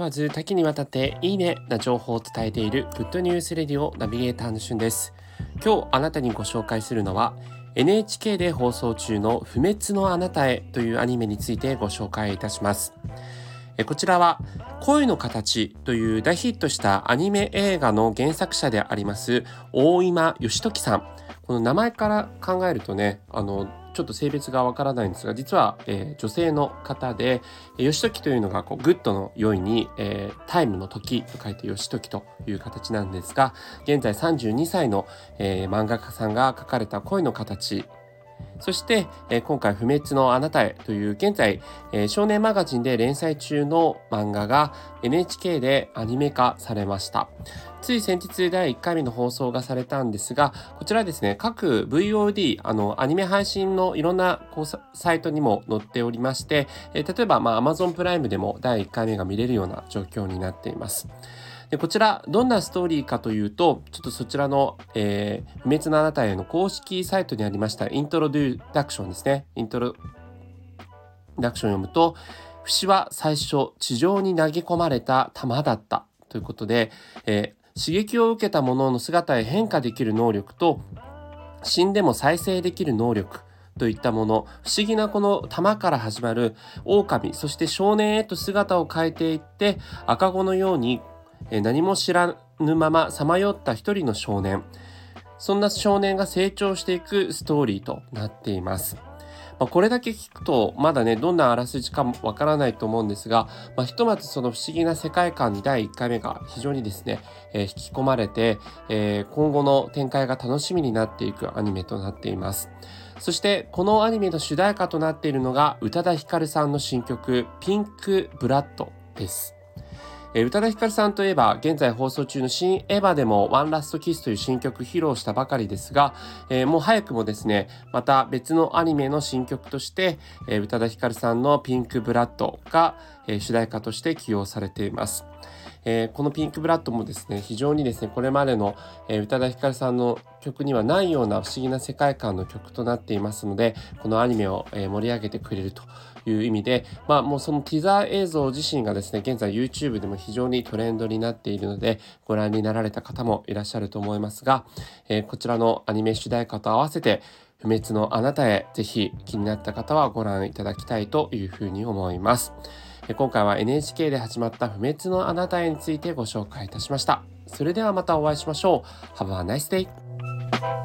問わず多岐にわたっていいねな情報を伝えているグッドニュースレディオナビゲーターのしゅんです今日あなたにご紹介するのは NHK で放送中の不滅のあなたへというアニメについてご紹介いたしますこちらは恋の形という大ヒットしたアニメ映画の原作者であります大今義時さんこの名前から考えるとねあのちょっと性別がわからないんですが実は、えー、女性の方で良時というのがこう good の良いに、えー、 time の時と書いて良時という形なんですが現在32歳の、えー、漫画家さんが書かれた聲の形そして、え、今回「不滅のあなたへ」という現在、え、少年マガジンで連載中の漫画が NHK でアニメ化されました。つい先日第1回目の放送がされたんですが、こちらですね、各 VOD、あの、アニメ配信のいろんなこうサイトにも載っておりまして、え、例えば、まあ、Amazon プライムでも第1回目が見れるような状況になっています。でこちら、どんなストーリーかというと、ちょっとそちらの、えー、不滅のあなたへの公式サイトにありましたイントロデュダクションですね。イントロダクションを読むと、節は最初、地上に投げ込まれた弾だったということで、えー、刺激を受けたものの姿へ変化できる能力と、死んでも再生できる能力、といったもの不思議なこの玉から始まる狼そして少年へと姿を変えていって赤子のように何も知らぬままさまよった一人の少年そんな少年が成長していくストーリーとなっています。まあ、これだけ聞くとまだねどんなあらすじかもわからないと思うんですが、まあ、ひとまずその不思議な世界観に第1回目が非常にですね、えー、引き込まれて、えー、今後の展開が楽しみになっていくアニメとなっています。そしてこのアニメの主題歌となっているのが宇多田ヒカルさんの新曲「ピンクブラッド」です。宇多田ヒカルさんといえば、現在放送中の新エヴァでもワンラストキスという新曲披露したばかりですが、えー、もう早くもですね、また別のアニメの新曲として、えー、宇多田ヒカルさんのピンクブラッドが、えー、主題歌として起用されています。えー、このピンクブラッドもですね、非常にですね、これまでの、えー、宇多田ヒカルさんの曲にはないような不思議な世界観の曲となっていますので、このアニメを、えー、盛り上げてくれるという意味で、まあもうそのティザー映像自身がですね、現在 YouTube でも非常にトレンドになっているので、ご覧になられた方もいらっしゃると思いますが、えー、こちらのアニメ主題歌と合わせて、不滅のあなたへぜひ気になった方はご覧いただきたいというふうに思います。今回は NHK で始まった不滅のあなたへについてご紹介いたしました。それではまたお会いしましょう。Have a nice day!